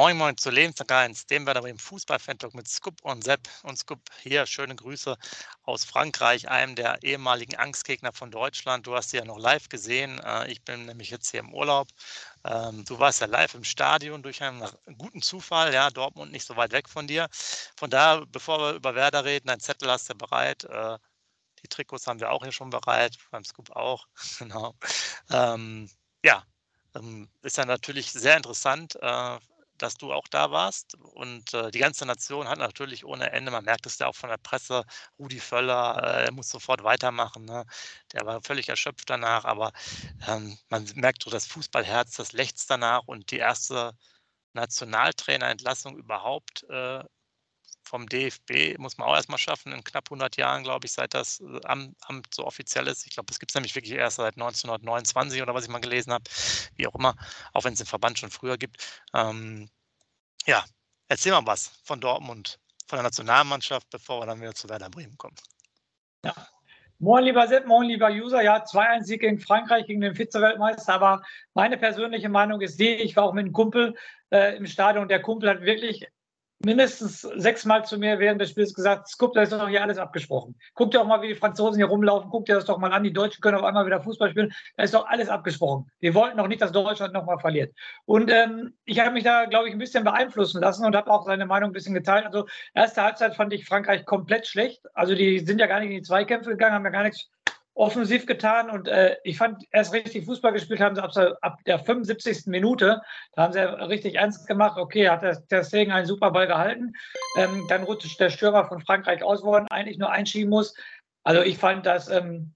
Moin Moin zu Lebenslang 1, dem werden wir im Fußball-Fan-Talk mit Scoop und Sepp. Und Scoop hier, schöne Grüße aus Frankreich, einem der ehemaligen Angstgegner von Deutschland. Du hast sie ja noch live gesehen. Äh, ich bin nämlich jetzt hier im Urlaub. Ähm, du warst ja live im Stadion durch einen guten Zufall, ja, Dortmund nicht so weit weg von dir. Von daher, bevor wir über Werder reden, dein Zettel hast du bereit. Äh, die Trikots haben wir auch hier schon bereit, beim Scoop auch. genau. Ähm, ja, ähm, ist ja natürlich sehr interessant äh, dass du auch da warst. Und äh, die ganze Nation hat natürlich ohne Ende, man merkt es ja auch von der Presse, Rudi Völler, äh, er muss sofort weitermachen. Ne? Der war völlig erschöpft danach, aber ähm, man merkt so das Fußballherz, das lechzt danach und die erste Nationaltrainerentlassung überhaupt äh, vom DFB muss man auch erstmal schaffen, in knapp 100 Jahren, glaube ich, seit das äh, Amt, so offiziell ist. Ich glaube, das gibt es nämlich wirklich erst seit 1929 oder was ich mal gelesen habe, wie auch immer, auch wenn es den Verband schon früher gibt. Ähm, ja, erzähl mal was von Dortmund, von der Nationalmannschaft, bevor wir dann wieder zu Werder Bremen kommen. Ja. Moin, lieber Sepp, moin, lieber User. Ja, 2-1-Sieg gegen Frankreich, gegen den Vize-Weltmeister. Aber meine persönliche Meinung ist die, ich war auch mit einem Kumpel äh, im Stadion. Der Kumpel hat wirklich mindestens sechsmal zu mir während des Spiels gesagt, guck, da ist doch hier alles abgesprochen. Guck dir auch mal, wie die Franzosen hier rumlaufen, guck dir das doch mal an, die Deutschen können auf einmal wieder Fußball spielen, da ist doch alles abgesprochen. Wir wollten doch nicht, dass Deutschland nochmal verliert. Und ähm, ich habe mich da, glaube ich, ein bisschen beeinflussen lassen und habe auch seine Meinung ein bisschen geteilt. Also erste Halbzeit fand ich Frankreich komplett schlecht. Also die sind ja gar nicht in die Zweikämpfe gegangen, haben ja gar nichts offensiv getan und äh, ich fand, erst richtig Fußball gespielt haben sie ab, ab, der 75. Minute. Da haben sie richtig ernst gemacht. Okay, hat der, Stegen einen super Ball gehalten. Ähm, dann rutscht der Stürmer von Frankreich aus, wo er eigentlich nur einschieben muss. Also ich fand das, ähm,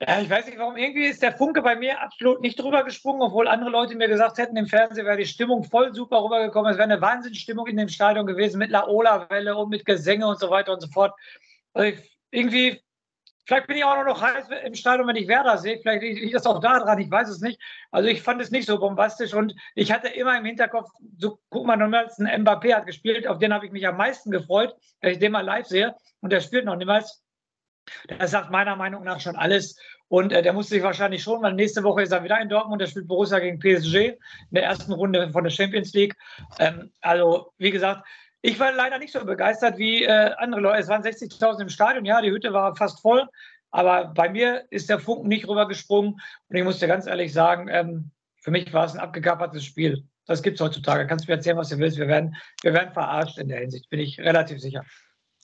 ja, ich weiß nicht warum, irgendwie ist der Funke bei mir absolut nicht drüber gesprungen, obwohl andere Leute mir gesagt hätten, im Fernsehen wäre die Stimmung voll super rübergekommen. Es wäre eine Wahnsinnsstimmung in dem Stadion gewesen mit Laola-Welle und mit Gesänge und so weiter und so fort. Also ich, irgendwie Vielleicht bin ich auch noch heiß im Stadion, wenn ich Werder sehe. Vielleicht liegt das auch da dran, ich weiß es nicht. Also ich fand es nicht so bombastisch und ich hatte immer im Hinterkopf, so guck mal, niemals ein Mbappé hat gespielt, auf den habe ich mich am meisten gefreut, dass ich den mal live sehe und der spielt noch niemals. Das sagt meiner Meinung nach schon alles. Und äh, der muss sich wahrscheinlich schon, weil nächste Woche ist er wieder in Dortmund. Der spielt Borussia gegen PSG in der ersten Runde von der Champions League. Ähm, also, wie gesagt, ich war leider nicht so begeistert wie äh, andere Leute. Es waren 60.000 im Stadion, ja, die Hütte war fast voll. Aber bei mir ist der Funken nicht rübergesprungen. Und ich muss dir ganz ehrlich sagen, ähm, für mich war es ein abgekappertes Spiel. Das gibt es heutzutage. Kannst du mir erzählen, was du willst. Wir werden, wir werden verarscht in der Hinsicht, bin ich relativ sicher.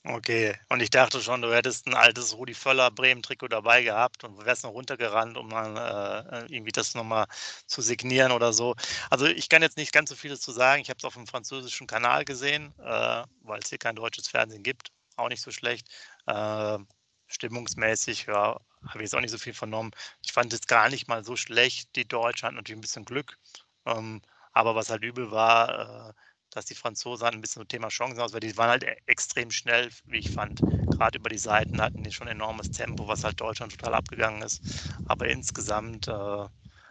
Okay, und ich dachte schon, du hättest ein altes Rudi Völler Bremen-Trikot dabei gehabt und wärst noch runtergerannt, um mal äh, irgendwie das nochmal zu signieren oder so. Also ich kann jetzt nicht ganz so vieles zu sagen. Ich habe es auf dem französischen Kanal gesehen, äh, weil es hier kein deutsches Fernsehen gibt. Auch nicht so schlecht. Äh, stimmungsmäßig, ja, habe ich jetzt auch nicht so viel vernommen. Ich fand es gar nicht mal so schlecht. Die Deutschen hatten natürlich ein bisschen Glück. Ähm, aber was halt übel war, äh, dass die Franzosen hatten ein bisschen so Thema Chancen aus, weil die waren halt e-, extrem schnell, wie ich fand. Gerade über die Seiten hatten die schon enormes Tempo, was halt Deutschland total abgegangen ist. Aber insgesamt äh,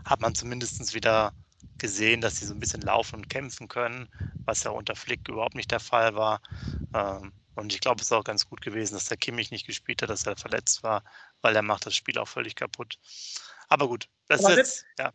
hat man zumindest wieder gesehen, dass sie so ein bisschen laufen und kämpfen können, was ja unter Flick überhaupt nicht der Fall war. Ähm, und ich glaube, es ist auch ganz gut gewesen, dass der Kimmich nicht gespielt hat, dass er verletzt war, weil er macht das Spiel auch völlig kaputt. Aber gut, das Aber ist jetzt. Ja.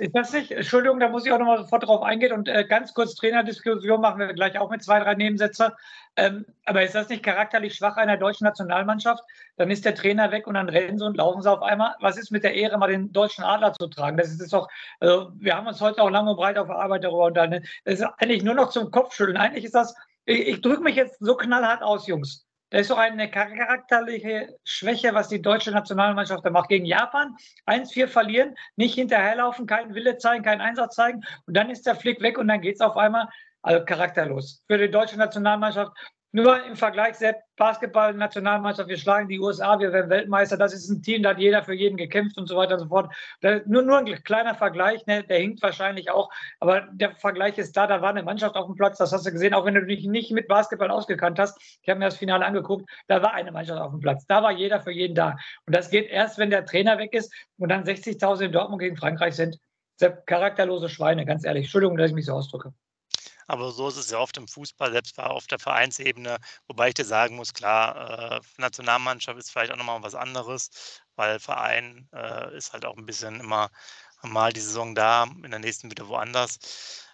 Ist das nicht, Entschuldigung, da muss ich auch nochmal sofort drauf eingehen und äh, ganz kurz Trainerdiskussion machen wir gleich auch mit zwei, drei Nebensätze. Ähm, aber ist das nicht charakterlich schwach einer deutschen Nationalmannschaft? Dann ist der Trainer weg und dann rennen sie und laufen sie auf einmal. Was ist mit der Ehre, mal den deutschen Adler zu tragen? Das ist doch, also wir haben uns heute auch lang und breit auf der Arbeit darüber unterhalten. Das ist eigentlich nur noch zum Kopfschütteln. Eigentlich ist das, ich, ich drücke mich jetzt so knallhart aus, Jungs. Das ist doch eine charakterliche Schwäche, was die deutsche Nationalmannschaft da macht. Gegen Japan 1-4 verlieren, nicht hinterherlaufen, keinen Wille zeigen, keinen Einsatz zeigen. Und dann ist der Flick weg und dann geht es auf einmal also charakterlos. Für die deutsche Nationalmannschaft nur im Vergleich, Sepp, Basketball-Nationalmannschaft, wir schlagen die USA, wir werden Weltmeister, das ist ein Team, da hat jeder für jeden gekämpft und so weiter und so fort. nur, nur ein kleiner Vergleich, ne, der hinkt wahrscheinlich auch, aber der Vergleich ist da, da war eine Mannschaft auf dem Platz, das hast du gesehen, auch wenn du dich nicht mit Basketball ausgekannt hast. Ich habe mir das Finale angeguckt, da war eine Mannschaft auf dem Platz, da war jeder für jeden da. Und das geht erst, wenn der Trainer weg ist und dann 60.000 in Dortmund gegen Frankreich sind. Sepp, charakterlose Schweine, ganz ehrlich. Entschuldigung, dass ich mich so ausdrücke. Aber so ist es ja oft im Fußball, selbst auf der Vereinsebene. Wobei ich dir sagen muss, klar, äh, Nationalmannschaft ist vielleicht auch nochmal was anderes, weil Verein äh, ist halt auch ein bisschen immer mal die Saison da, in der nächsten wieder woanders.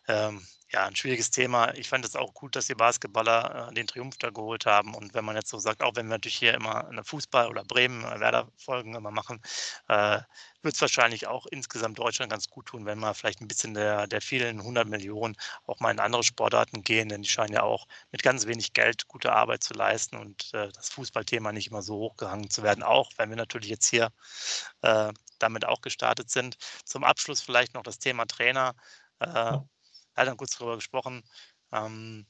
Ähm, ja, ein schwieriges Thema. Ich fand es auch gut, dass die Basketballer äh, den Triumph da geholt haben. Und wenn man jetzt so sagt, auch wenn wir natürlich hier immer eine Fußball- oder Bremen-Werder-Folgen immer machen, äh, wird es wahrscheinlich auch insgesamt Deutschland ganz gut tun, wenn wir vielleicht ein bisschen der, der vielen 100 Millionen auch mal in andere Sportarten gehen, denn die scheinen ja auch mit ganz wenig Geld gute Arbeit zu leisten und äh, das Fußballthema nicht immer so hochgehangen zu werden, auch wenn wir natürlich jetzt hier äh, damit auch gestartet sind. Zum Abschluss vielleicht noch das Thema Trainer. Äh, hat dann kurz darüber gesprochen. Ähm,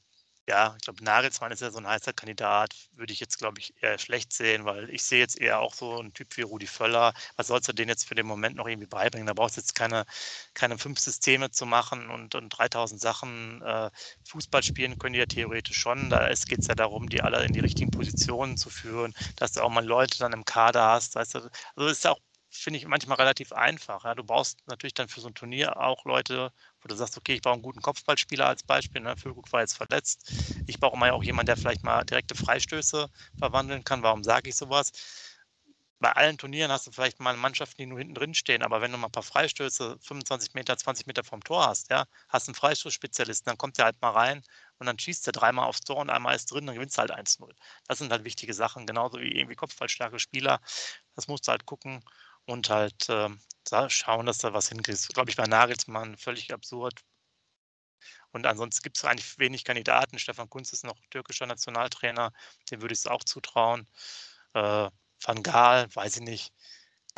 ja, ich glaube, Nagelsmann ist ja so ein heißer Kandidat, würde ich jetzt, glaube ich, eher schlecht sehen, weil ich sehe jetzt eher auch so einen Typ wie Rudi Völler. Was sollst du den jetzt für den Moment noch irgendwie beibringen? Da brauchst du jetzt keine, keine fünf Systeme zu machen und, und 3000 Sachen. Äh, Fußball spielen können die ja theoretisch schon. Da geht es ja darum, die alle in die richtigen Positionen zu führen, dass du auch mal Leute dann im Kader hast. Weißt du? Also ist ja auch finde ich manchmal relativ einfach. Ja. Du brauchst natürlich dann für so ein Turnier auch Leute, wo du sagst, okay, ich brauche einen guten Kopfballspieler als Beispiel. Ne? Füllkrug war jetzt verletzt. Ich brauche mal auch jemanden, der vielleicht mal direkte Freistöße verwandeln kann. Warum sage ich sowas? Bei allen Turnieren hast du vielleicht mal Mannschaften, die nur hinten drin stehen, aber wenn du mal ein paar Freistöße 25 Meter, 20 Meter vom Tor hast, ja, hast einen Freistoßspezialisten, dann kommt der halt mal rein und dann schießt er dreimal aufs Tor und einmal ist drin, dann gewinnst du halt 1-0. Das sind halt wichtige Sachen, genauso wie irgendwie kopfballstarke Spieler. Das musst du halt gucken und halt äh, schauen, dass da was hinkriegst. Glaube ich, bei Nagelsmann völlig absurd. Und ansonsten gibt es eigentlich wenig Kandidaten. Stefan Kunz ist noch türkischer Nationaltrainer, dem würde ich es auch zutrauen. Äh, Van Gaal, weiß ich nicht.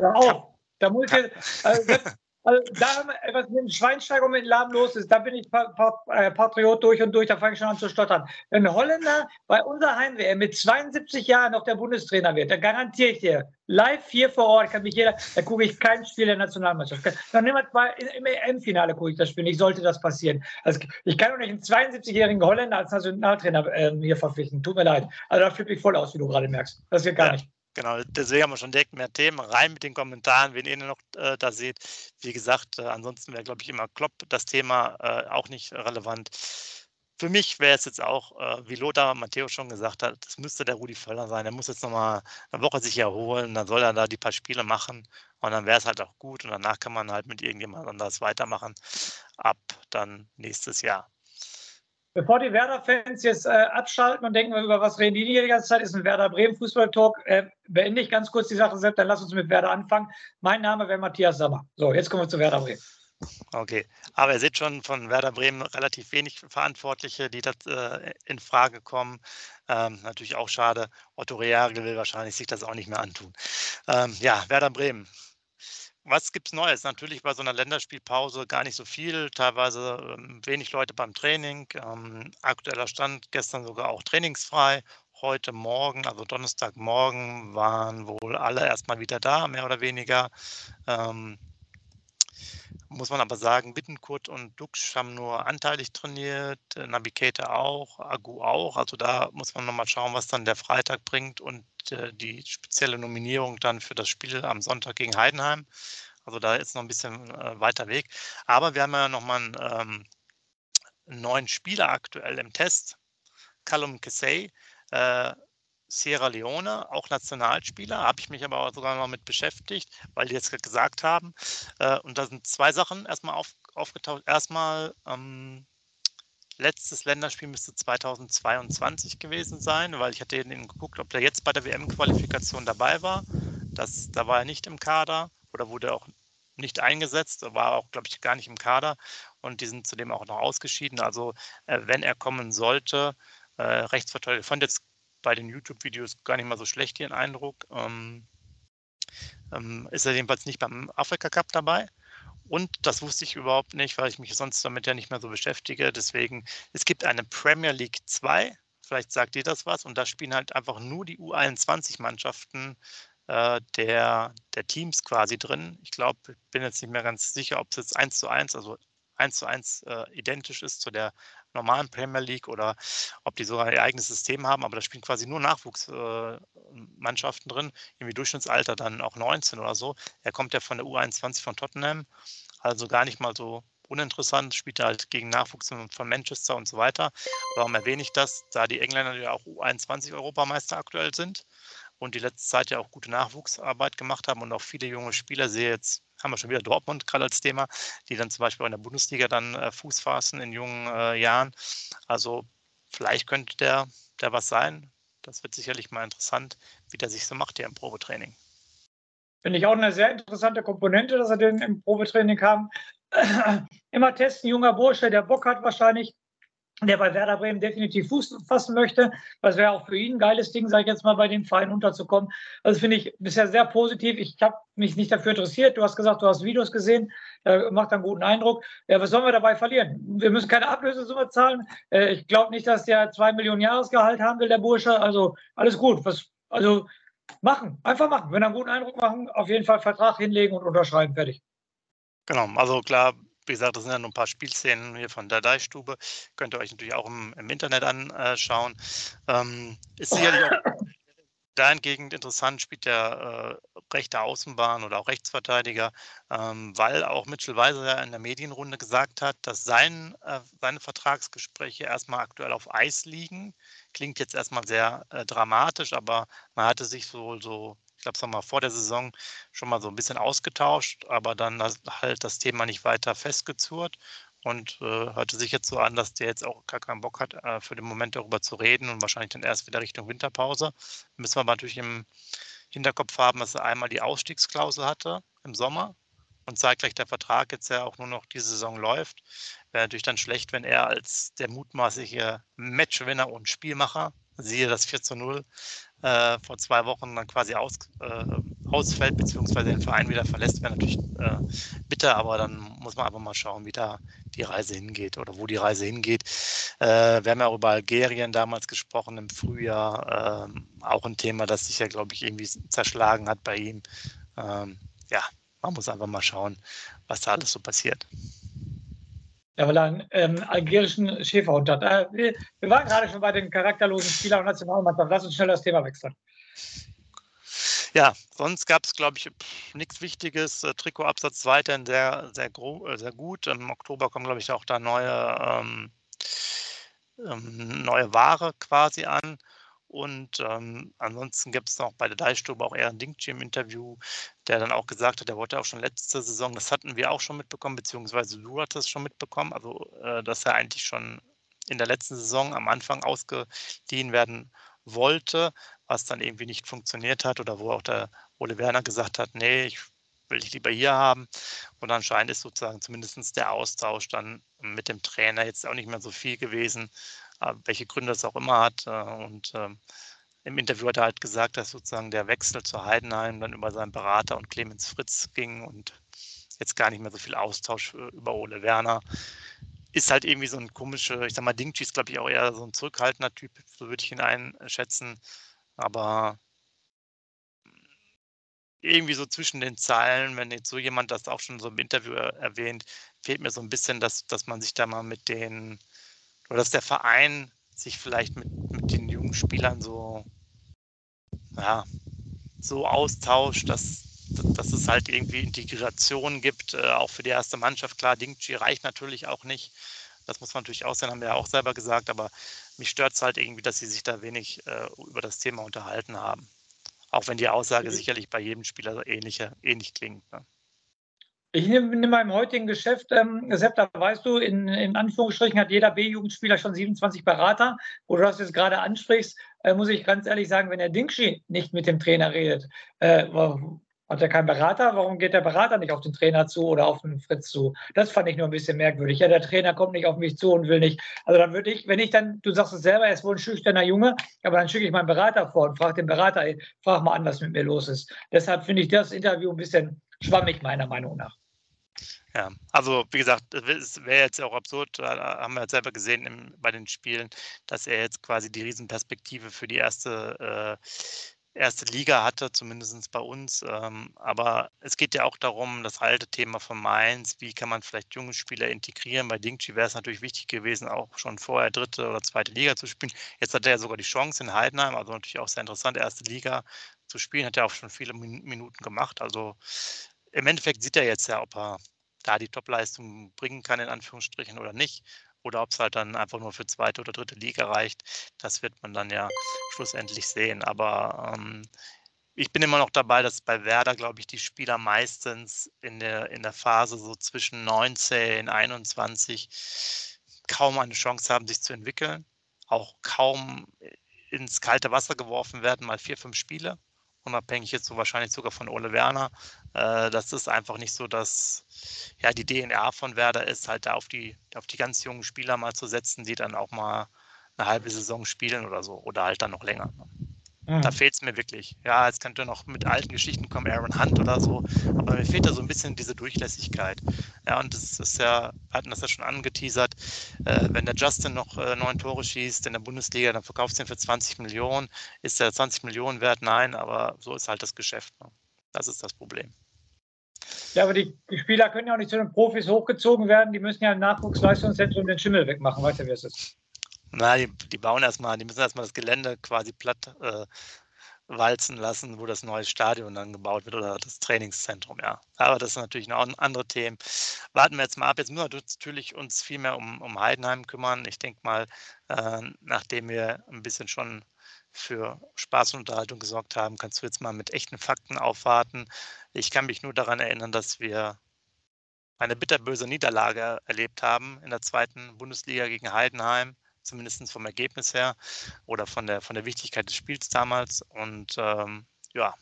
Ja, auch. Da muss ich also also da, was mit dem Schweinsteiger und mit dem Laden los ist, da bin ich äh, Patriot durch und durch, da fange ich schon an zu stottern. Wenn ein Holländer bei unserer Heim-WM mit 72 Jahren noch der Bundestrainer wird, dann garantiere ich dir, live hier vor Ort kann mich jeder, da gucke ich kein Spiel der Nationalmannschaft. Dann nehmen wir im EM-Finale gucke ich das Spiel nicht, sollte das passieren. Also ich kann doch nicht einen 72-jährigen Holländer als Nationaltrainer äh, hier verpflichten. Tut mir leid. Also da flippe ich voll aus, wie du gerade merkst. Das geht gar ja. nicht. Genau, deswegen haben wir schon direkt mehr Themen. Rein mit den Kommentaren, wen ihr noch äh, da seht. Wie gesagt, äh, ansonsten wäre, glaube ich, immer Klopp das Thema äh, auch nicht relevant. Für mich wäre es jetzt auch, äh, wie Lothar Matteo schon gesagt hat, das müsste der Rudi Völler sein. Er muss jetzt nochmal eine Woche sich erholen, dann soll er da die paar Spiele machen und dann wäre es halt auch gut und danach kann man halt mit irgendjemand anders weitermachen ab dann nächstes Jahr. Bevor die Werder-Fans jetzt äh, abschalten und denken, über was reden die die ganze Zeit, ist ein Werder Bremen Fußball-Talk. Äh, beende ich ganz kurz die Sache selbst, dann lass uns mit Werder anfangen. Mein Name wäre Matthias Sammer. So, jetzt kommen wir zu Werder Bremen. Okay, aber ihr seht schon von Werder Bremen relativ wenig Verantwortliche, die das äh, in Frage kommen. Ähm, natürlich auch schade. Otto Reagel will wahrscheinlich sich das auch nicht mehr antun. Ähm, ja, Werder Bremen was gibt es Neues? Natürlich bei so einer Länderspielpause gar nicht so viel, teilweise ähm, wenig Leute beim Training. Ähm, aktueller Stand gestern sogar auch trainingsfrei. Heute Morgen, also Donnerstagmorgen, waren wohl alle erstmal wieder da, mehr oder weniger. Ähm, muss man aber sagen, Bittenkurt und Dux haben nur anteilig trainiert, äh, Navigator auch, Agu auch. Also da muss man nochmal schauen, was dann der Freitag bringt und äh, die spezielle Nominierung dann für das Spiel am Sonntag gegen Heidenheim. Also da ist noch ein bisschen äh, weiter Weg. Aber wir haben ja nochmal einen, ähm, einen neuen Spieler aktuell im Test, Callum Kessay. Äh, Sierra Leone, auch Nationalspieler, habe ich mich aber sogar noch mit beschäftigt, weil die jetzt gesagt haben. Äh, und da sind zwei Sachen erstmal auf, aufgetaucht. Erstmal, ähm, letztes Länderspiel müsste 2022 gewesen sein, weil ich hatte eben geguckt, ob der jetzt bei der WM-Qualifikation dabei war. Das, da war er nicht im Kader oder wurde auch nicht eingesetzt, war auch, glaube ich, gar nicht im Kader und die sind zudem auch noch ausgeschieden. Also, äh, wenn er kommen sollte, äh, Rechtsverteidiger. Ich fand jetzt bei den YouTube-Videos gar nicht mal so schlecht, ihren Eindruck. Ähm, ähm, ist er jedenfalls nicht beim Afrika Cup dabei. Und das wusste ich überhaupt nicht, weil ich mich sonst damit ja nicht mehr so beschäftige. Deswegen, es gibt eine Premier League 2, vielleicht sagt ihr das was, und da spielen halt einfach nur die U21-Mannschaften äh, der, der Teams quasi drin. Ich glaube, ich bin jetzt nicht mehr ganz sicher, ob es jetzt 1 zu 1, also 1 zu 1 äh, identisch ist zu der normalen Premier League oder ob die sogar ihr eigenes System haben, aber da spielen quasi nur Nachwuchsmannschaften äh, drin, irgendwie Durchschnittsalter dann auch 19 oder so. Er kommt ja von der U21 von Tottenham, also gar nicht mal so uninteressant, spielt halt gegen Nachwuchs von Manchester und so weiter. Warum erwähne ich das? Da die Engländer ja auch U21-Europameister aktuell sind und die letzte Zeit ja auch gute Nachwuchsarbeit gemacht haben und auch viele junge Spieler sehe jetzt, haben wir schon wieder Dortmund gerade als Thema, die dann zum Beispiel in der Bundesliga dann äh, Fuß fassen in jungen äh, Jahren. Also vielleicht könnte der, der was sein. Das wird sicherlich mal interessant, wie der sich so macht hier im Probetraining. Finde ich auch eine sehr interessante Komponente, dass er den im Probetraining kam. Immer testen, junger Bursche, der Bock hat wahrscheinlich, der bei Werder Bremen definitiv Fuß fassen möchte. Das wäre auch für ihn ein geiles Ding, sage ich jetzt mal, bei dem Verein unterzukommen. Also finde ich bisher sehr positiv. Ich habe mich nicht dafür interessiert. Du hast gesagt, du hast Videos gesehen. Äh, macht einen guten Eindruck. Ja, was sollen wir dabei verlieren? Wir müssen keine Ablösesumme zahlen. Äh, ich glaube nicht, dass der zwei Millionen Jahresgehalt haben will, der Bursche. Also alles gut. Was, also machen, einfach machen. Wenn er einen guten Eindruck machen, auf jeden Fall Vertrag hinlegen und unterschreiben. Fertig. Genau, also klar, wie gesagt, das sind ja nur ein paar Spielszenen hier von der Deichstube. Könnt ihr euch natürlich auch im, im Internet anschauen. Ähm, ist sicherlich auch dahingehend interessant, spielt der äh, rechte Außenbahn oder auch Rechtsverteidiger, ähm, weil auch Mitchell Weiser ja in der Medienrunde gesagt hat, dass sein, äh, seine Vertragsgespräche erstmal aktuell auf Eis liegen. Klingt jetzt erstmal sehr äh, dramatisch, aber man hatte sich so, so glaube, es wir vor der Saison schon mal so ein bisschen ausgetauscht, aber dann halt das Thema nicht weiter festgezurrt und äh, hörte sich jetzt so an, dass der jetzt auch gar keinen Bock hat, äh, für den Moment darüber zu reden und wahrscheinlich dann erst wieder Richtung Winterpause. Müssen wir aber natürlich im Hinterkopf haben, dass er einmal die Ausstiegsklausel hatte im Sommer und zeitgleich der Vertrag jetzt ja auch nur noch diese Saison läuft. Wäre natürlich dann schlecht, wenn er als der mutmaßliche Matchwinner und Spielmacher, siehe das 4 zu 0, äh, vor zwei Wochen dann quasi aus, äh, ausfällt, beziehungsweise den Verein wieder verlässt, wäre natürlich äh, bitter, aber dann muss man einfach mal schauen, wie da die Reise hingeht oder wo die Reise hingeht. Äh, wir haben ja über Algerien damals gesprochen im Frühjahr, ähm, auch ein Thema, das sich ja, glaube ich, irgendwie zerschlagen hat bei ihm. Ähm, ja, man muss einfach mal schauen, was da alles so passiert. Ja, weil er einen ähm, algerischen Schäferhund hat. Äh, wir, waren gerade schon bei den charakterlosen Spielern und Nationalmannschaft. Lass uns schnell das Thema wechseln. Ja, sonst gab es, glaube ich, nichts Wichtiges. Äh, Trikotabsatz weiterhin sehr, sehr, äh, sehr gut. Im Oktober kommen, glaube ich, auch da neue, ähm, ähm, neue Ware quasi an. Und ähm, ansonsten gibt es noch bei der Deichstube auch eher ein Dingchi im Interview, der dann auch gesagt hat, er wollte auch schon letzte Saison, das hatten wir auch schon mitbekommen, beziehungsweise du hattest es schon mitbekommen, also äh, dass er eigentlich schon in der letzten Saison am Anfang ausgeliehen werden wollte, was dann irgendwie nicht funktioniert hat oder wo auch der Ole Werner gesagt hat, nee, ich will dich lieber hier haben. Und anscheinend ist sozusagen zumindest der Austausch dann mit dem Trainer jetzt auch nicht mehr so viel gewesen. Äh, welche Gründe es auch immer hat. Äh, und ähm, im Interview hat er halt gesagt, dass sozusagen der Wechsel zu Heidenheim dann über seinen Berater und Clemens Fritz ging und jetzt gar nicht mehr so viel Austausch äh, über Ole Werner. Ist halt irgendwie so ein komischer, ich sag mal, Dingchi ist, glaube ich, auch eher so ein zurückhaltender Typ, so würde ich ihn einschätzen. Aber irgendwie so zwischen den Zeilen, wenn jetzt so jemand das auch schon so im Interview erwähnt, fehlt mir so ein bisschen, dass, dass man sich da mal mit den oder dass der Verein sich vielleicht mit, mit den jungen Spielern so, ja, so austauscht, dass, dass es halt irgendwie Integration gibt, äh, auch für die erste Mannschaft. Klar, Dingchi reicht natürlich auch nicht. Das muss man natürlich auch sein, haben wir ja auch selber gesagt, aber mich stört es halt irgendwie, dass sie sich da wenig äh, über das Thema unterhalten haben. Auch wenn die Aussage sicherlich bei jedem Spieler ähnlich, ähnlich klingt. Ne? Ich nehme mal im heutigen Geschäft, ähm, Sepp, da weißt du, in, in Anführungsstrichen hat jeder B-Jugendspieler schon 27 Berater. Wo du das jetzt gerade ansprichst, äh, muss ich ganz ehrlich sagen, wenn der Dingschi nicht mit dem Trainer redet, äh, hat er keinen Berater? Warum geht der Berater nicht auf den Trainer zu oder auf den Fritz zu? Das fand ich nur ein bisschen merkwürdig. Ja, der Trainer kommt nicht auf mich zu und will nicht. Also dann würde ich, wenn ich dann, du sagst es selber, er ist wohl ein schüchterner Junge, aber dann schicke ich meinen Berater vor und frage den Berater, ey, frag mal an, was mit mir los ist. Deshalb finde ich das Interview ein bisschen schwammig, meiner Meinung nach. Ja, also wie gesagt, es wäre jetzt auch absurd, da haben wir jetzt selber gesehen im, bei den Spielen, dass er jetzt quasi die Riesenperspektive für die erste, äh, erste Liga hatte, zumindest bei uns. Ähm, aber es geht ja auch darum, das alte Thema von Mainz, wie kann man vielleicht junge Spieler integrieren. Bei Dingchi wäre es natürlich wichtig gewesen, auch schon vorher dritte oder zweite Liga zu spielen. Jetzt hat er ja sogar die Chance in Heidenheim, also natürlich auch sehr interessant, erste Liga zu spielen, hat er auch schon viele Minuten gemacht. Also im Endeffekt sieht er jetzt ja, ob er da die Topleistung bringen kann, in Anführungsstrichen oder nicht. oder ob es halt dann einfach nur für zweite oder dritte Liga reicht. Das wird man dann ja schlussendlich sehen. Aber ähm, ich bin immer noch dabei, dass bei Werder, glaube ich, die Spieler meistens in der, in der Phase so zwischen 19, 21 kaum eine Chance haben, sich zu entwickeln. Auch kaum ins kalte Wasser geworfen werden, mal vier, fünf Spiele. Unabhängig jetzt so wahrscheinlich sogar von Ole Werner. Äh, das ist einfach nicht so, dass ja die DNA von Werder ist, halt da auf die, auf die ganz jungen Spieler mal zu setzen, die dann auch mal eine halbe Saison spielen oder so. Oder halt dann noch länger. Mhm. Da fehlt es mir wirklich. Ja, jetzt könnte noch mit alten Geschichten kommen, Aaron Hunt oder so, aber mir fehlt da so ein bisschen diese Durchlässigkeit. Ja, und das ist ja, wir hatten das ja schon angeteasert, äh, wenn der Justin noch äh, neun Tore schießt in der Bundesliga, dann verkaufst du ihn für 20 Millionen. Ist der 20 Millionen wert? Nein, aber so ist halt das Geschäft. Ne? Das ist das Problem. Ja, aber die, die, Spieler können ja auch nicht zu den Profis hochgezogen werden. Die müssen ja im Nachwuchsleistungszentrum den Schimmel wegmachen. Weißt du, wie es ist? Na, die, die bauen erstmal, die müssen erstmal das Gelände quasi platt äh, walzen lassen, wo das neue Stadion dann gebaut wird oder das Trainingszentrum, ja. Aber das ist natürlich noch andere Themen. Warten wir jetzt mal ab. Jetzt müssen wir natürlich uns viel mehr um, um Heidenheim kümmern. Ich denke mal, äh, nachdem wir ein bisschen schon für Spaß und Unterhaltung gesorgt haben, kannst du jetzt mal mit echten Fakten aufwarten. Ich kann mich nur daran erinnern, dass wir eine bitterböse Niederlage erlebt haben in der zweiten Bundesliga gegen Heidenheim zumindest vom Ergebnis her oder von der, von der Wichtigkeit des Spiels damals. Und ähm, ja,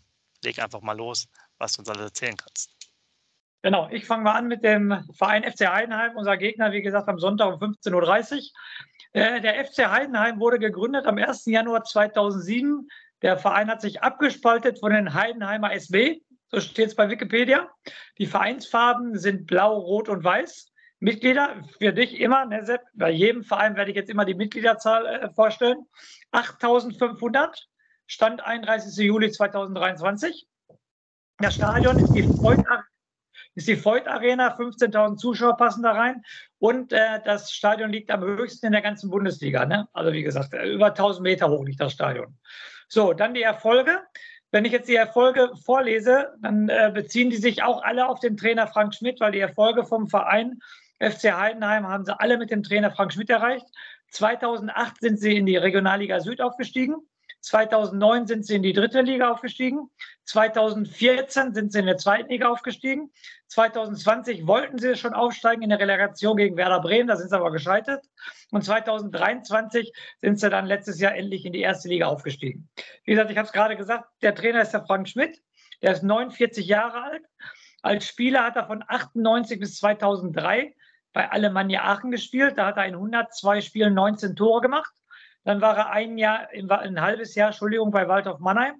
leg einfach mal los, was du uns alles erzählen kannst. Genau, ich fange mal an mit dem Verein FC Heidenheim, unser Gegner, wie gesagt, am Sonntag um 15.30 Uhr. Äh, der FC Heidenheim wurde gegründet am 1. Januar 2007. Der Verein hat sich abgespaltet von den Heidenheimer SB, so steht es bei Wikipedia. Die Vereinsfarben sind blau, rot und weiß. Mitglieder für dich immer, ne, Sepp, bei jedem Verein werde ich jetzt immer die Mitgliederzahl äh, vorstellen. 8500, Stand 31. Juli 2023. Das Stadion ist die Freud, ist die Freud Arena, 15.000 Zuschauer passen da rein. Und äh, das Stadion liegt am höchsten in der ganzen Bundesliga. Ne? Also wie gesagt, äh, über 1000 Meter hoch liegt das Stadion. So, dann die Erfolge. Wenn ich jetzt die Erfolge vorlese, dann äh, beziehen die sich auch alle auf den Trainer Frank Schmidt, weil die Erfolge vom Verein FC Heidenheim haben sie alle mit dem Trainer Frank Schmidt erreicht. 2008 sind sie in die Regionalliga Süd aufgestiegen. 2009 sind sie in die dritte Liga aufgestiegen. 2014 sind sie in der zweiten Liga aufgestiegen. 2020 wollten sie schon aufsteigen in der Relegation gegen Werder Bremen, da sind sie aber gescheitert. Und 2023 sind sie dann letztes Jahr endlich in die erste Liga aufgestiegen. Wie gesagt, ich habe es gerade gesagt, der Trainer ist der Frank Schmidt. Der ist 49 Jahre alt. Als Spieler hat er von 98 bis 2003 bei Alemannia Aachen gespielt. Da hat er in 102 Spielen 19 Tore gemacht. Dann war er ein Jahr, ein halbes Jahr, Entschuldigung, bei Waldhof Mannheim.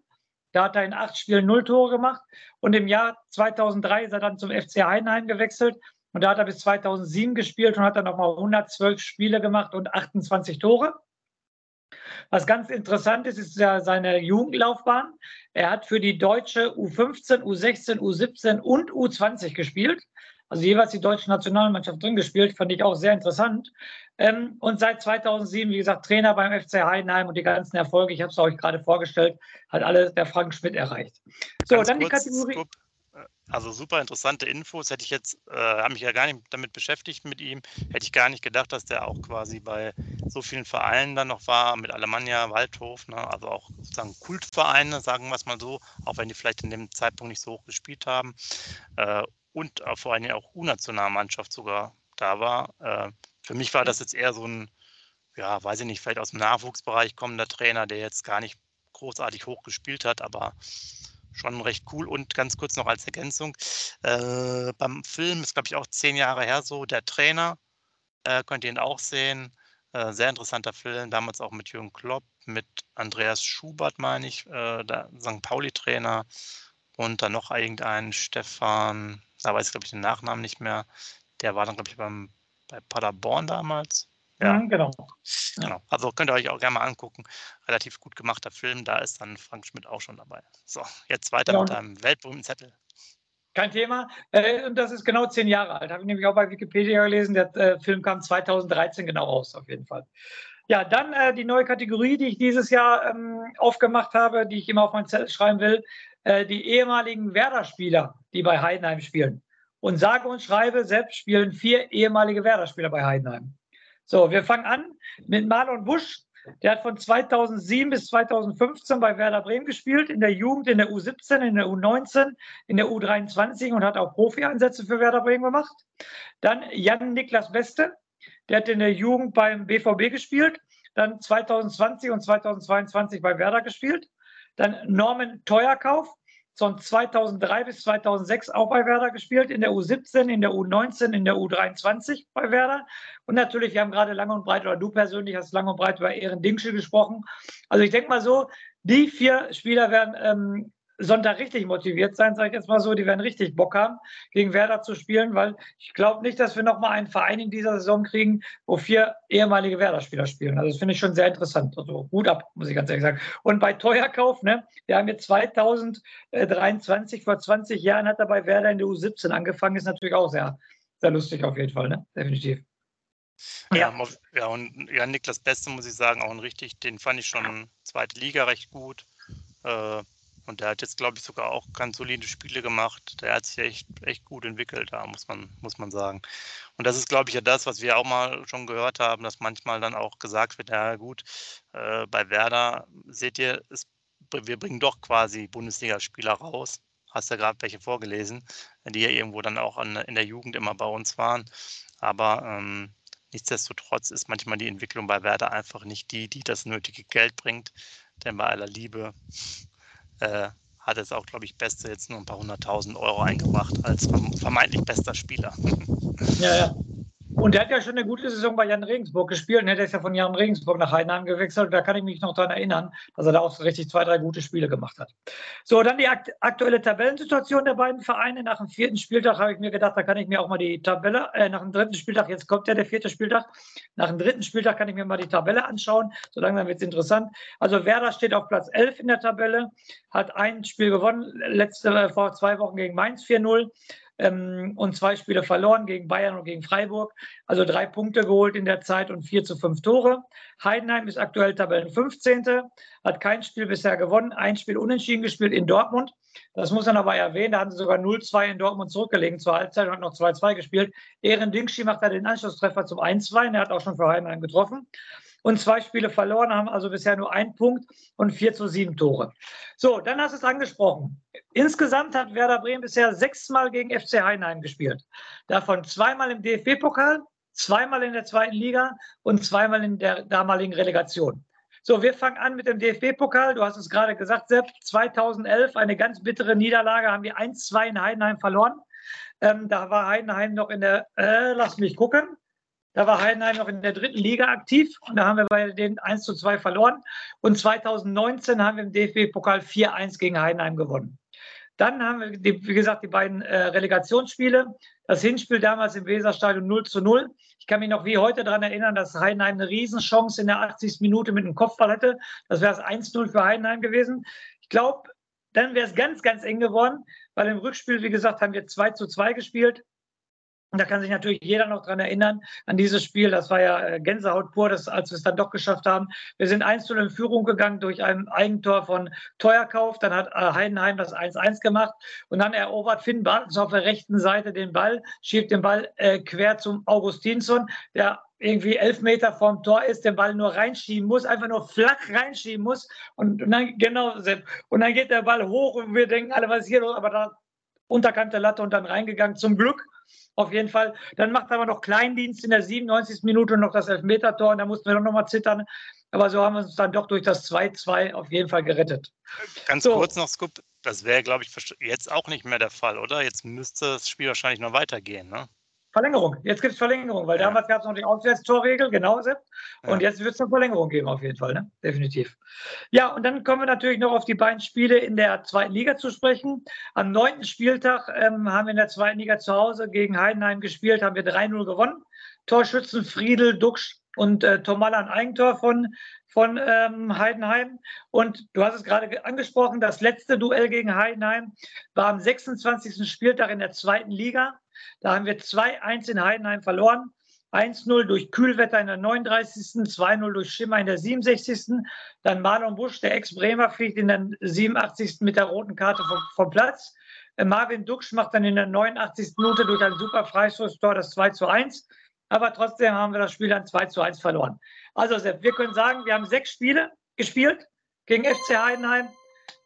Da hat er in acht Spielen null Tore gemacht. Und im Jahr 2003 ist er dann zum FC Heidenheim gewechselt. Und da hat er bis 2007 gespielt und hat dann nochmal 112 Spiele gemacht und 28 Tore. Was ganz interessant ist, ist ja seine Jugendlaufbahn. Er hat für die deutsche U15, U16, U17 und U20 gespielt also jeweils die deutsche Nationalmannschaft drin gespielt, fand ich auch sehr interessant. Ähm, und seit 2007, wie gesagt, Trainer beim FC Heidenheim und die ganzen Erfolge, ich habe es euch gerade vorgestellt, hat alles der Frank Schmidt erreicht. So, Ganz dann kurz, die Kategorie. Scoop. Also super interessante Infos. Hätte ich jetzt, äh, habe mich ja gar nicht damit beschäftigt mit ihm, hätte ich gar nicht gedacht, dass der auch quasi bei so vielen Vereinen dann noch war, mit Alemannia, Waldhof, ne? also auch sozusagen Kultvereine, sagen wir es mal so, auch wenn die vielleicht in dem Zeitpunkt nicht so hoch gespielt haben. Äh, und vor allem auch U-Nationalmannschaft sogar da war. Äh, für mich war das jetzt eher so ein, ja, weiß ich nicht, vielleicht aus dem Nachwuchsbereich kommender Trainer, der jetzt gar nicht großartig hoch gespielt hat, aber schon recht cool. Und ganz kurz noch als Ergänzung, äh, beim Film ist, glaube ich, auch zehn Jahre her so, der Trainer, äh, könnt ihr ihn auch sehen. Äh, sehr interessanter Film, damals auch mit Jürgen Klopp, mit Andreas Schubert, meine ich, äh, der St. Pauli-Trainer und dann noch irgendein Stefan, da weiß ich, glaube ich, den Nachnamen nicht mehr. Der war dann, glaube ich, beim, bei Paderborn damals. Ja, mhm, genau. Genau. Also könnt ihr euch auch gerne mal angucken. Relativ gut gemachter Film. Da ist dann Frank Schmidt auch schon dabei. So, jetzt weiter genau. mit einem weltberühmten Zettel. Kein Thema. Äh, und das ist genau zehn Jahre alt. Habe ich nämlich auch bei Wikipedia gelesen. Der äh, Film kam 2013 genau raus, auf jeden Fall. Ja, dann äh, die neue Kategorie, die ich dieses Jahr ähm, aufgemacht habe, die ich immer auf mein Zettel schreiben will. Äh, die ehemaligen Werder-Spieler, die bei Heidenheim spielen. Und sage und schreibe, selbst spielen vier ehemalige Werder-Spieler bei Heidenheim. So, wir fangen an mit Marlon Busch. Der hat von 2007 bis 2015 bei Werder Bremen gespielt, in der Jugend, in der U17, in der U19, in der U23 und hat auch Profi-Einsätze für Werder Bremen gemacht. Dann Jan Niklas Beste, der hat in der Jugend beim BVB gespielt, dann 2020 und 2022 bei Werder gespielt. Dann Norman Teuerkauf, von 2003 bis 2006 auch bei Werder gespielt, in der U17, in der U19, in der U23 bei Werder. Und natürlich, wir haben gerade lang und breit, oder du persönlich hast lang und breit über Ehren Dingschel gesprochen. Also ich denke mal so, die vier Spieler werden ähm, Sonntag richtig motiviert sein, sage ich jetzt mal so. Die werden richtig Bock haben, gegen Werder zu spielen, weil ich glaube nicht, dass wir nochmal einen Verein in dieser Saison kriegen, wo vier ehemalige Werder-Spieler spielen. Also das finde ich schon sehr interessant. Also Hut ab, muss ich ganz ehrlich sagen. Und bei Teuerkauf, ne, wir haben jetzt 2023, vor 20 Jahren hat er bei Werder in der U17 angefangen, ist natürlich auch sehr, sehr lustig auf jeden Fall, ne? Definitiv. Ja, ja, und ja, Niklas Beste muss ich sagen, auch ein richtig, den fand ich schon zweite Liga recht gut. Äh, und der hat jetzt, glaube ich, sogar auch ganz solide Spiele gemacht. Der hat sich echt, echt gut entwickelt, da muss man, muss man sagen. Und das ist, glaube ich, ja das, was wir auch mal schon gehört haben, dass manchmal dann auch gesagt wird, ja gut, äh, bei Werder seht ihr, es, wir bringen doch quasi Bundesligaspieler raus. Hast ja gerade welche vorgelesen, die ja irgendwo dann auch an, in der Jugend immer bei uns waren. Aber ähm, nichtsdestotrotz ist manchmal die Entwicklung bei Werder einfach nicht die, die das nötige Geld bringt. Denn bei aller Liebe äh, hat es auch, glaube ich, Beste jetzt nur ein paar hunderttausend Euro eingebracht als vermeintlich bester Spieler. Ja, ja. Und der hat ja schon eine gute Saison bei Jan Regensburg gespielt. Und er ist ja von Jan Regensburg nach Heidenheim gewechselt. Da kann ich mich noch daran erinnern, dass er da auch so richtig zwei, drei gute Spiele gemacht hat. So, dann die aktuelle Tabellensituation der beiden Vereine. Nach dem vierten Spieltag habe ich mir gedacht, da kann ich mir auch mal die Tabelle, äh, nach dem dritten Spieltag, jetzt kommt ja der vierte Spieltag. Nach dem dritten Spieltag kann ich mir mal die Tabelle anschauen. So langsam wird es interessant. Also Werder steht auf Platz 11 in der Tabelle, hat ein Spiel gewonnen, letzte, äh, vor zwei Wochen gegen Mainz 4-0 ähm, und zwei Spiele verloren gegen Bayern und gegen Freiburg. Also drei Punkte geholt in der Zeit und vier zu fünf Tore. Heidenheim ist aktuell Tabellen 15. Hat kein Spiel bisher gewonnen, ein Spiel unentschieden gespielt in Dortmund. Das muss man aber erwähnen, da haben sie sogar 0-2 in Dortmund zurückgelegen zur Halbzeit und hat noch 2-2 gespielt. Ehren Dingschi macht da den Anschlusstreffer zum 1-2. Er hat auch schon für Heidenheim getroffen und zwei Spiele verloren, haben also bisher nur einen Punkt und vier zu sieben Tore. So, dann hast du es angesprochen. Insgesamt hat Werder Bremen bisher sechsmal gegen FC Heidenheim gespielt. Davon zweimal im DFB-Pokal, zweimal in der zweiten Liga und zweimal in der damaligen Relegation. So, wir fangen an mit dem DFB-Pokal. Du hast es gerade gesagt, Sepp. 2011 eine ganz bittere Niederlage, haben wir 1-2 in Heidenheim verloren. Ähm, da war Heidenheim noch in der, äh, lass mich gucken, da war Heidenheim noch in der dritten Liga aktiv und da haben wir bei denen 1 zu 2 verloren. Und 2019 haben wir im DFB-Pokal 4-1 gegen Heidenheim gewonnen. Dann haben wir, wie gesagt, die beiden äh, Relegationsspiele. Das Hinspiel damals im Weserstadion 0 zu 0. Ich kann mich noch wie heute daran erinnern, dass Heidenheim eine Riesenchance in der 80. Minute mit einem Kopfball hatte. Das wäre das 1-0 für Heidenheim gewesen. Ich glaube, dann wäre es ganz, ganz eng geworden, weil im Rückspiel, wie gesagt, haben wir 2 zu 2 gespielt. Und da kann sich natürlich jeder noch dran erinnern, an dieses Spiel. Das war ja äh, Gänsehaut pur, das, als wir es dann doch geschafft haben. Wir sind 1 in Führung gegangen durch ein Eigentor von Teuerkauf. Dann hat äh, Heidenheim das 1-1 gemacht. Und dann erobert Finn Bartens auf der rechten Seite den Ball, schiebt den Ball äh, quer zum Augustinsson, der irgendwie elf Meter vorm Tor ist, den Ball nur reinschieben muss, einfach nur flach reinschieben muss. Und, und dann, genau, und dann geht der Ball hoch und wir denken alle, was ist hier los? Aber da unterkante Latte und dann reingegangen. Zum Glück auf jeden Fall. Dann macht er aber noch Kleindienst in der 97. Minute noch das Elfmetertor und da mussten wir doch noch mal zittern. Aber so haben wir uns dann doch durch das 2-2 auf jeden Fall gerettet. Ganz so. kurz noch, Scoop, das wäre, glaube ich, jetzt auch nicht mehr der Fall, oder? Jetzt müsste das Spiel wahrscheinlich noch weitergehen, ne? Verlängerung. Jetzt gibt es Verlängerung, weil ja. damals gab es noch die Auswärtstorregel, genau, Sepp. Und ja. jetzt wird es eine Verlängerung geben, auf jeden Fall, ne? definitiv. Ja, und dann kommen wir natürlich noch auf die beiden Spiele in der zweiten Liga zu sprechen. Am neunten Spieltag ähm, haben wir in der zweiten Liga zu Hause gegen Heidenheim gespielt, haben wir 3-0 gewonnen. Torschützen Friedel, Duxch und äh, Tomalla ein Eigentor von, von ähm, Heidenheim. Und du hast es gerade angesprochen, das letzte Duell gegen Heidenheim war am 26. Spieltag in der zweiten Liga. Da haben wir 2-1 in Heidenheim verloren. 1-0 durch Kühlwetter in der 39., 2-0 durch Schimmer in der 67. Dann Marlon Busch, der Ex-Bremer, fliegt in der 87. mit der roten Karte vom, vom Platz. Äh, Marvin Duksch macht dann in der 89. Minute durch ein super Freistoßtor das 2 1. aber trotzdem haben wir das Spiel dann 2 zu 1 verloren. Also Sepp, wir können sagen, wir haben sechs Spiele gespielt gegen FC Heidenheim.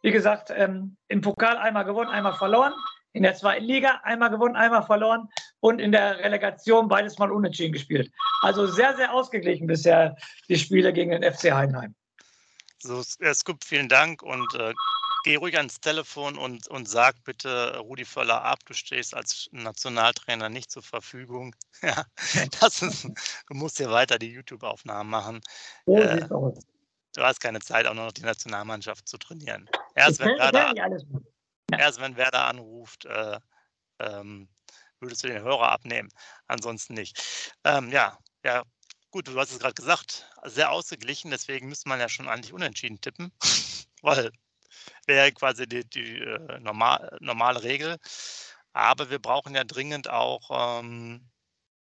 Wie gesagt, ähm, im Pokal einmal gewonnen, einmal verloren. In der zweiten Liga einmal gewonnen, einmal verloren. Und in der Relegation beides mal unentschieden gespielt. Also sehr, sehr ausgeglichen bisher die Spiele gegen den FC Heidenheim. So, Scoop, vielen Dank und äh, geh ruhig ans Telefon und, und sag bitte Rudi Völler ab, du stehst als Nationaltrainer nicht zur Verfügung. Ja, das ist, du musst hier weiter die YouTube-Aufnahmen machen. So äh, du hast keine Zeit, auch noch die Nationalmannschaft zu trainieren. Erst, wenn Werder, erst wenn Werder anruft, äh, ähm, würdest du den Hörer abnehmen. Ansonsten nicht. Ähm, ja, ja, gut, du hast es gerade gesagt, sehr ausgeglichen, deswegen müsste man ja schon eigentlich unentschieden tippen, weil wäre quasi die, die äh, normal, normale Regel. Aber wir brauchen ja dringend auch ähm,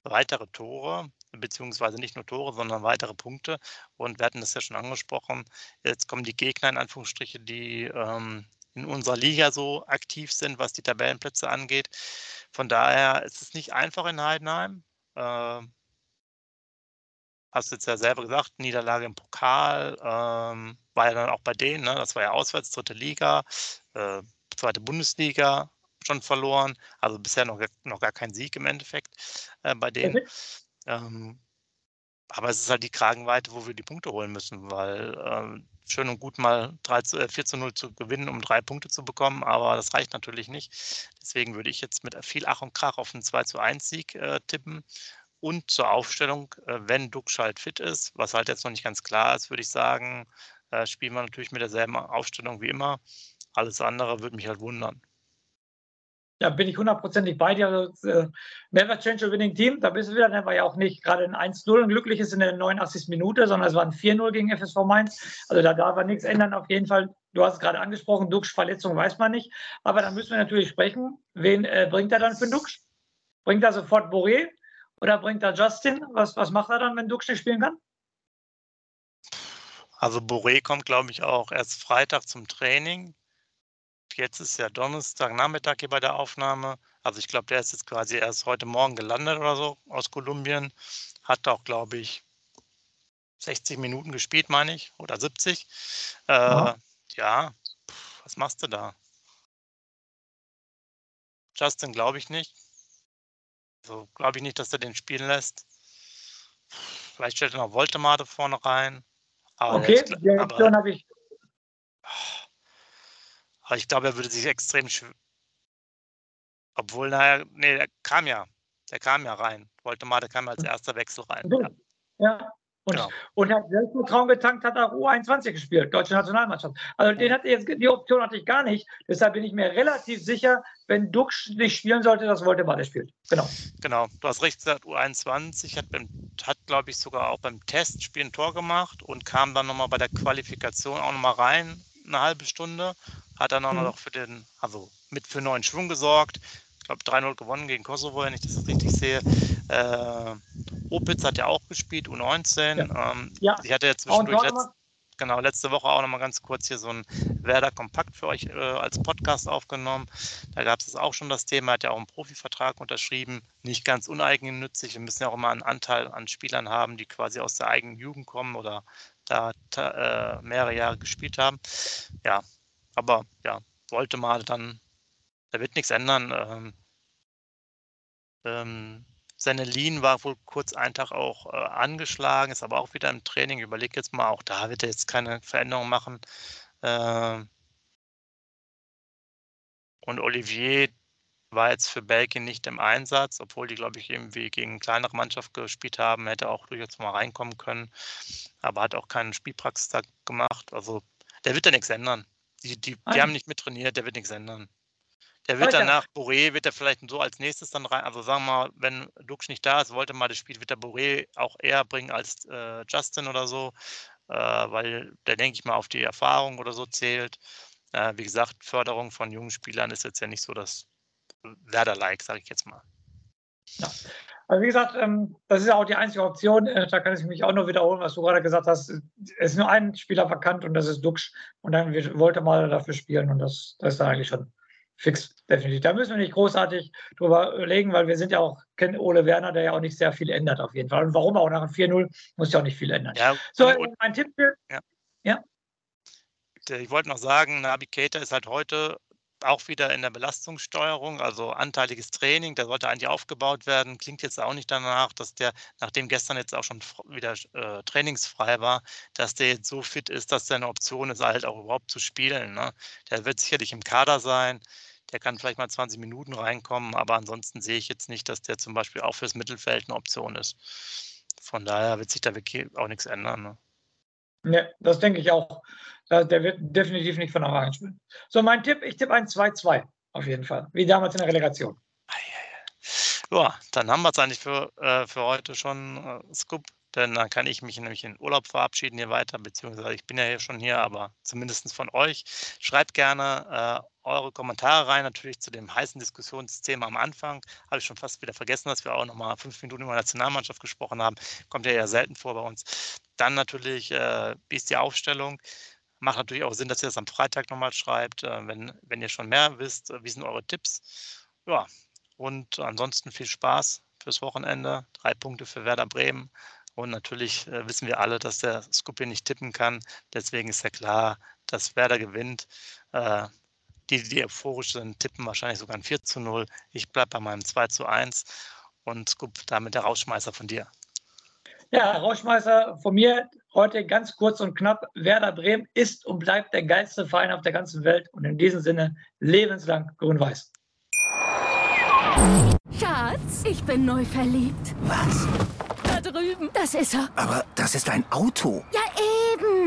weitere Tore, beziehungsweise nicht nur Tore, sondern weitere Punkte. Und wir hatten das ja schon angesprochen. Jetzt kommen die Gegner in Anführungsstriche, die ähm, in unserer Liga so aktiv sind, was die Tabellenplätze angeht. Von daher ist es nicht einfach in Heidenheim. Äh, hast du jetzt ja selber gesagt, Niederlage im Pokal, ähm, war ja dann auch bei denen, ne? das war ja auswärts, dritte Liga, äh, zweite Bundesliga schon verloren, also bisher noch, noch gar kein Sieg im Endeffekt äh, bei denen. Mhm. Ähm, aber es ist halt die Kragenweite, wo wir die Punkte holen müssen, weil äh, schön und gut mal 3 zu, äh, 4 zu 0 zu gewinnen, um drei Punkte zu bekommen, aber das reicht natürlich nicht. Deswegen würde ich jetzt mit viel Ach und Krach auf einen 2 zu 1 Sieg äh, tippen und zur Aufstellung, äh, wenn Duxch fit ist, was halt jetzt noch nicht ganz klar ist, würde ich sagen, äh, spielen wir natürlich mit derselben Aufstellung wie immer. Alles andere würde mich halt wundern. Ja, bin ich hundertprozentig bei dir. Also, äh, never change winning team. Da bist du wieder. Der war ja auch nicht gerade ein 1-0 und glücklich ist in der 89. Minute, sondern es war ein 4-0 gegen FSV Mainz. Also da darf er nichts ändern. Auf jeden Fall, du hast es gerade angesprochen, Dux Verletzung weiß man nicht. Aber dann müssen wir natürlich sprechen. Wen äh, bringt er dann für Dux? Bringt er sofort Boré? Oder bringt er Justin? Was, was macht er dann, wenn Dux nicht spielen kann? Also Boré kommt, glaube ich, auch erst Freitag zum Training. Jetzt ist ja Donnerstag Nachmittag hier bei der Aufnahme. Also ich glaube, der ist jetzt quasi erst heute Morgen gelandet oder so aus Kolumbien. Hat auch, glaube ich, 60 Minuten gespielt, meine ich, oder 70. Äh, ja, ja was machst du da? Justin glaube ich nicht. Also glaube ich nicht, dass er den spielen lässt. Vielleicht stellt er noch Voltemade vorne rein. Aber okay, die Option habe ich. Aber ich glaube, er würde sich extrem Obwohl, naja, nee, der kam ja. Der kam ja rein. Voltemade kam als erster Wechsel rein. Ja. ja. Und, genau. und hat Selbstvertrauen getankt, hat auch U21 gespielt, deutsche Nationalmannschaft. Also den hatte jetzt, die Option hatte ich gar nicht. Deshalb bin ich mir relativ sicher, wenn Dux nicht spielen sollte, das wollte Bade spielt. Genau. Genau, du hast recht gesagt, U21 hat, hat glaube ich, sogar auch beim Testspiel ein Tor gemacht und kam dann nochmal bei der Qualifikation auch nochmal rein, eine halbe Stunde. Hat dann auch mhm. noch für den, also mit für neuen Schwung gesorgt. Ich glaube 3-0 gewonnen gegen Kosovo, wenn ich das richtig sehe. Äh, Opitz hat ja auch gespielt, U19. Ja. Ähm, ja. Ich hatte ja zwischendurch letzt, genau, letzte Woche auch nochmal ganz kurz hier so ein Werder Kompakt für euch äh, als Podcast aufgenommen. Da gab es auch schon das Thema, hat ja auch einen Profivertrag unterschrieben. Nicht ganz uneigennützig. Wir müssen ja auch immer einen Anteil an Spielern haben, die quasi aus der eigenen Jugend kommen oder da äh, mehrere Jahre gespielt haben. Ja, aber ja, wollte mal dann, da wird nichts ändern. Ähm, ähm, seine Lean war wohl kurz einen Tag auch äh, angeschlagen, ist aber auch wieder im Training. Überleg jetzt mal, auch da wird er jetzt keine Veränderung machen. Äh, und Olivier war jetzt für Belgien nicht im Einsatz, obwohl die, glaube ich, irgendwie gegen eine kleinere Mannschaft gespielt haben, hätte auch durchaus mal reinkommen können, aber hat auch keinen Spielpraxistag gemacht. Also der wird da nichts ändern. Die, die, die haben nicht mittrainiert, der wird nichts ändern. Der wird dann nach Boré, wird er vielleicht so als nächstes dann rein, also sagen wir mal, wenn Dux nicht da ist, wollte mal das Spiel, wird der Boré auch eher bringen als äh, Justin oder so, äh, weil der, denke ich mal, auf die Erfahrung oder so zählt. Äh, wie gesagt, Förderung von jungen Spielern ist jetzt ja nicht so das Werder-like, sage ich jetzt mal. Ja. Also wie gesagt, ähm, das ist ja auch die einzige Option. Äh, da kann ich mich auch nur wiederholen, was du gerade gesagt hast. Es ist nur ein Spieler vakant und das ist Dux. Und dann wollte mal dafür spielen und das, das ist dann eigentlich schon fix, definitiv. Da müssen wir nicht großartig drüber überlegen, weil wir sind ja auch, kennen Ole Werner, der ja auch nicht sehr viel ändert auf jeden Fall. Und warum auch nach einem 4-0 muss ja auch nicht viel ändern. Ja, so, mein Tipp für. Ja. ja. Ich wollte noch sagen, Navigator ist halt heute auch wieder in der Belastungssteuerung, also anteiliges Training, der sollte eigentlich aufgebaut werden. Klingt jetzt auch nicht danach, dass der, nachdem gestern jetzt auch schon wieder äh, trainingsfrei war, dass der jetzt so fit ist, dass der eine Option ist, halt auch überhaupt zu spielen. Ne? Der wird sicherlich im Kader sein. Der kann vielleicht mal 20 Minuten reinkommen, aber ansonsten sehe ich jetzt nicht, dass der zum Beispiel auch fürs Mittelfeld eine Option ist. Von daher wird sich da wirklich auch nichts ändern. Ne? Ja, das denke ich auch. Der wird definitiv nicht von Anfang an spielen. So, mein Tipp, ich tippe ein 2-2 auf jeden Fall, wie damals in der Relegation. Ja, dann haben wir es eigentlich für, äh, für heute schon, äh, Scoop. Denn dann kann ich mich nämlich in Urlaub verabschieden hier weiter, beziehungsweise ich bin ja hier schon hier, aber zumindest von euch. Schreibt gerne äh, eure Kommentare rein, natürlich zu dem heißen Diskussionsthema am Anfang. Habe ich schon fast wieder vergessen, dass wir auch noch mal fünf Minuten über Nationalmannschaft gesprochen haben. Kommt ja eher selten vor bei uns. Dann natürlich, äh, wie ist die Aufstellung? Macht natürlich auch Sinn, dass ihr das am Freitag nochmal schreibt, äh, wenn, wenn ihr schon mehr wisst. Äh, wie sind eure Tipps? Ja, und ansonsten viel Spaß fürs Wochenende. Drei Punkte für Werder Bremen. Und natürlich äh, wissen wir alle, dass der Skupin nicht tippen kann. Deswegen ist ja klar, dass Werder gewinnt. Äh, die, die euphorisch sind, tippen wahrscheinlich sogar ein 4 zu 0. Ich bleibe bei meinem 2 zu 1 und Skup damit der Rausschmeißer von dir. Ja, Rausschmeißer von mir heute ganz kurz und knapp. Werder Bremen ist und bleibt der geilste Verein auf der ganzen Welt und in diesem Sinne lebenslang grün-weiß. Schatz, ich bin neu verliebt. Was? Da drüben. Das ist er. Aber das ist ein Auto. Ja,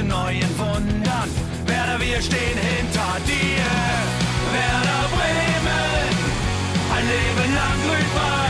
Zu neuen Wundern. Werder, wir stehen hinter dir. Werder Bremen, ein Leben lang grün-weiß.